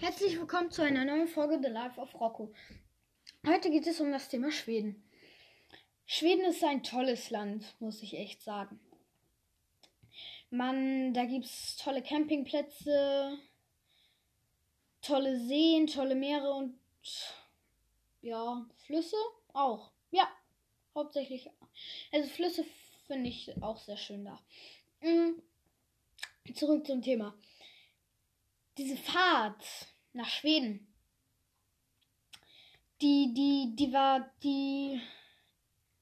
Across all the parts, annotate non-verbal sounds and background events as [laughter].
Herzlich willkommen zu einer neuen Folge The Life of Rocco. Heute geht es um das Thema Schweden. Schweden ist ein tolles Land, muss ich echt sagen. Man, da gibt es tolle Campingplätze, tolle Seen, tolle Meere und ja, Flüsse auch. Ja, hauptsächlich. Also Flüsse finde ich auch sehr schön da. Mhm. Zurück zum Thema diese Fahrt nach Schweden, die, die, die war, die,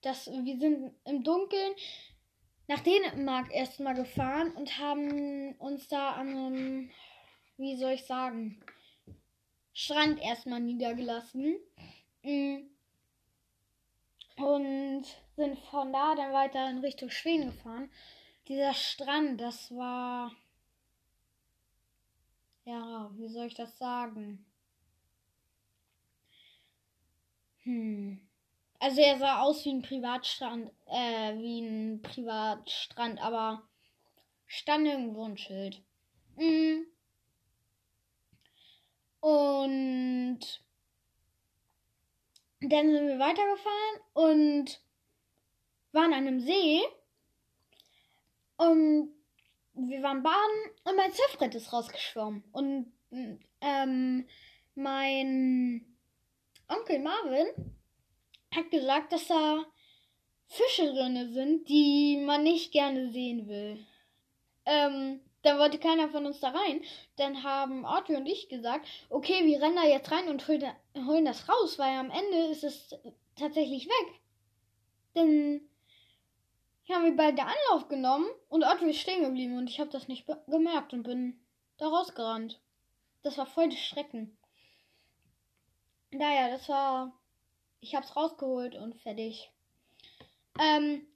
das, wir sind im Dunkeln nach Dänemark erstmal gefahren und haben uns da an einem, wie soll ich sagen, Strand erstmal niedergelassen. Mm. Und sind von da dann weiter in Richtung Schweden gefahren. Dieser Strand, das war ja, wie soll ich das sagen? Hm. Also er sah aus wie ein Privatstrand, äh, wie ein Privatstrand, aber stand irgendwo ein Schild. Mhm. Und dann sind wir weitergefahren und waren an einem See. Und wir waren baden und mein Surfbrett ist rausgeschwommen. Und ähm, mein Onkel Marvin hat gesagt, dass da Fische drin sind, die man nicht gerne sehen will. Ähm, da wollte keiner von uns da rein. Dann haben Audrey und ich gesagt, okay, wir rennen da jetzt rein und holen das raus, weil am Ende ist es tatsächlich weg. Denn haben wir beide Anlauf genommen und Audrey ist stehen geblieben und ich habe das nicht gemerkt und bin da rausgerannt. Das war voll das Schrecken. Naja, das war. Ich hab's rausgeholt und fertig. Ähm.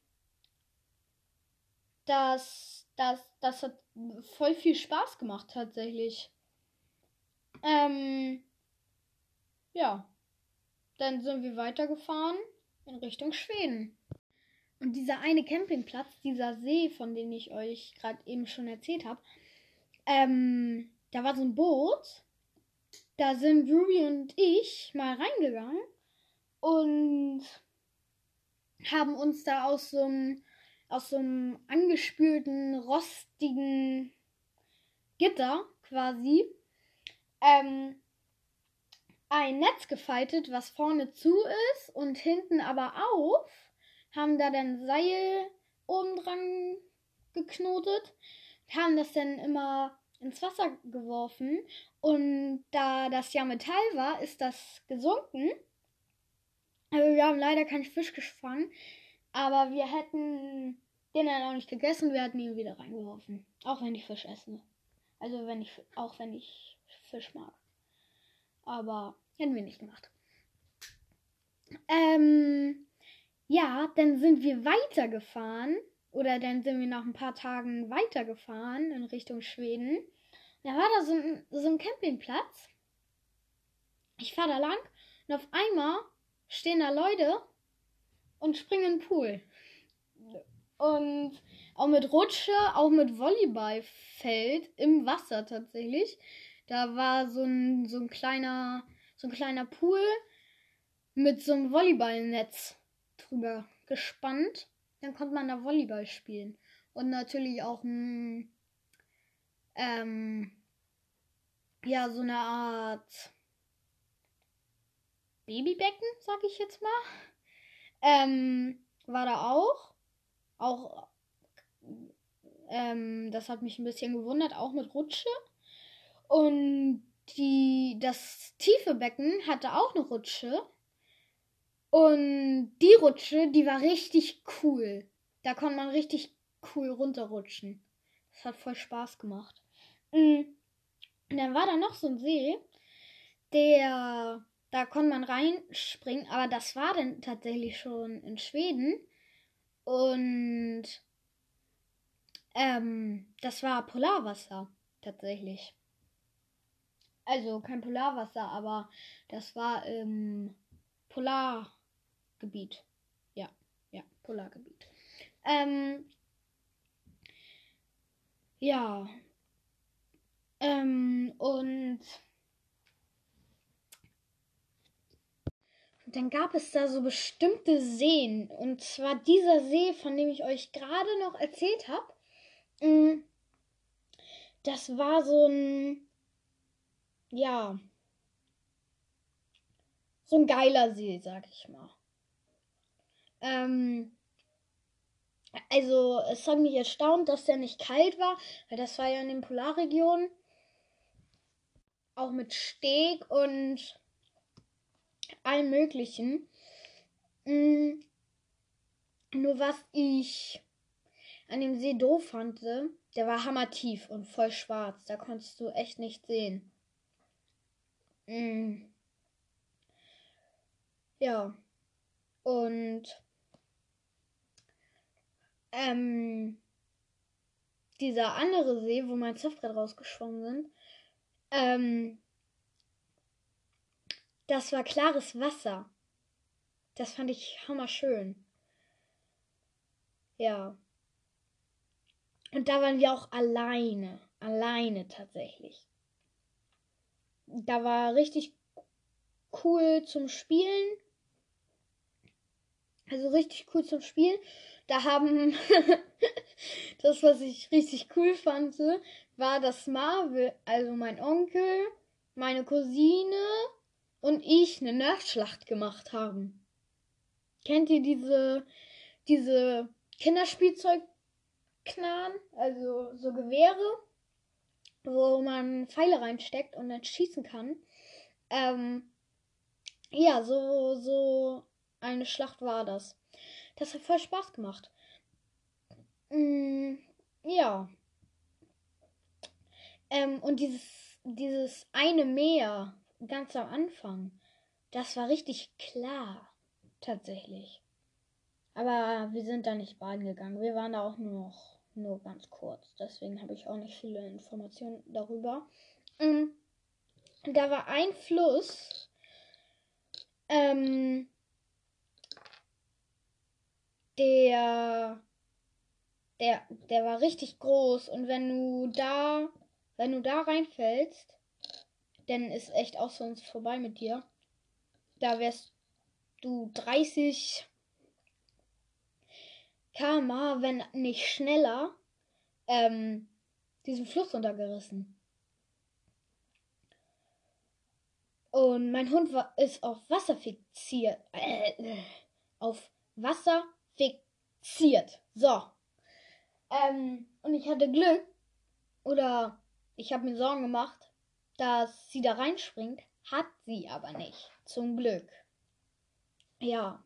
Das, das, das hat voll viel Spaß gemacht, tatsächlich. Ähm. Ja. Dann sind wir weitergefahren in Richtung Schweden. Und dieser eine Campingplatz, dieser See, von dem ich euch gerade eben schon erzählt habe, ähm, da war so ein Boot. Da sind Ruby und ich mal reingegangen und haben uns da aus so einem, aus so einem angespülten, rostigen Gitter quasi ähm, ein Netz gefaltet, was vorne zu ist und hinten aber auf haben da dann Seil oben dran geknotet, haben das dann immer ins Wasser geworfen und da das ja Metall war, ist das gesunken. Also wir haben leider keinen Fisch gefangen, aber wir hätten den dann auch nicht gegessen, wir hätten ihn wieder reingeworfen. Auch wenn ich Fisch esse. Also wenn ich auch wenn ich Fisch mag. Aber hätten wir nicht gemacht. Ähm, ja, dann sind wir weitergefahren. Oder dann sind wir nach ein paar Tagen weitergefahren in Richtung Schweden. Da war da so ein, so ein Campingplatz. Ich fahre da lang und auf einmal stehen da Leute und springen in den Pool. Und auch mit Rutsche, auch mit Volleyballfeld im Wasser tatsächlich. Da war so ein, so ein kleiner, so ein kleiner Pool mit so einem Volleyballnetz drüber gespannt. Dann konnte man da Volleyball spielen. Und natürlich auch ein, ähm, ja, so eine Art Babybecken, sag ich jetzt mal. Ähm, war da auch. Auch, ähm, das hat mich ein bisschen gewundert, auch mit Rutsche. Und die, das tiefe Becken hatte auch eine Rutsche. Und die Rutsche, die war richtig cool. Da konnte man richtig cool runterrutschen. Das hat voll Spaß gemacht. Mm. Und dann war da noch so ein See, der, da konnte man reinspringen, aber das war dann tatsächlich schon in Schweden. Und ähm, das war Polarwasser, tatsächlich. Also kein Polarwasser, aber das war im Polar. Gebiet. Ja, ja, Polargebiet. Ähm, ja. Ähm, und dann gab es da so bestimmte Seen. Und zwar dieser See, von dem ich euch gerade noch erzählt habe. Mm, das war so ein. Ja. So ein geiler See, sag ich mal. Ähm, also es hat mich erstaunt, dass der nicht kalt war, weil das war ja in den Polarregionen. Auch mit Steg und allem Möglichen. Mhm. Nur was ich an dem See doof fand, der war hammertief und voll schwarz. Da konntest du echt nicht sehen. Mhm. Ja. Und ähm, dieser andere See, wo mein Surfbrett rausgeschwommen sind, ähm, das war klares Wasser. Das fand ich hammerschön. Ja. Und da waren wir auch alleine. Alleine tatsächlich. Da war richtig cool zum Spielen. Also richtig cool zum Spielen. Da haben [laughs] das, was ich richtig cool fand, war, dass Marvel, also mein Onkel, meine Cousine und ich eine Nerfschlacht gemacht haben. Kennt ihr diese, diese Kinderspielzeugknarren, also so Gewehre, wo man Pfeile reinsteckt und dann schießen kann? Ähm, ja, so, so eine Schlacht war das. Das hat voll Spaß gemacht. Mm, ja. Ähm, und dieses, dieses eine Meer ganz am Anfang, das war richtig klar. Tatsächlich. Aber wir sind da nicht baden gegangen. Wir waren da auch nur noch nur ganz kurz. Deswegen habe ich auch nicht viele Informationen darüber. Mm, da war ein Fluss. Ähm, der, der, der war richtig groß und wenn du da, wenn du da reinfällst, dann ist echt auch sonst vorbei mit dir. Da wärst du 30 km, wenn nicht schneller, ähm, diesen Fluss untergerissen. Und mein Hund war, ist auf Wasser fixiert. Äh, auf Wasser fixiert. So. Ähm, und ich hatte Glück, oder ich habe mir Sorgen gemacht, dass sie da reinspringt. Hat sie aber nicht. Zum Glück. Ja.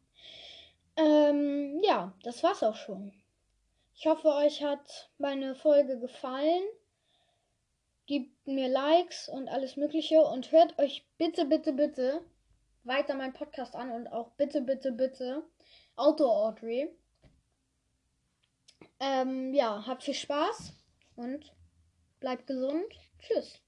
Ähm, ja, das war's auch schon. Ich hoffe, euch hat meine Folge gefallen. Gebt mir Likes und alles Mögliche und hört euch bitte, bitte, bitte weiter meinen Podcast an und auch bitte, bitte, bitte Auto Audrey. Ähm, ja, habt viel Spaß und bleibt gesund. Tschüss.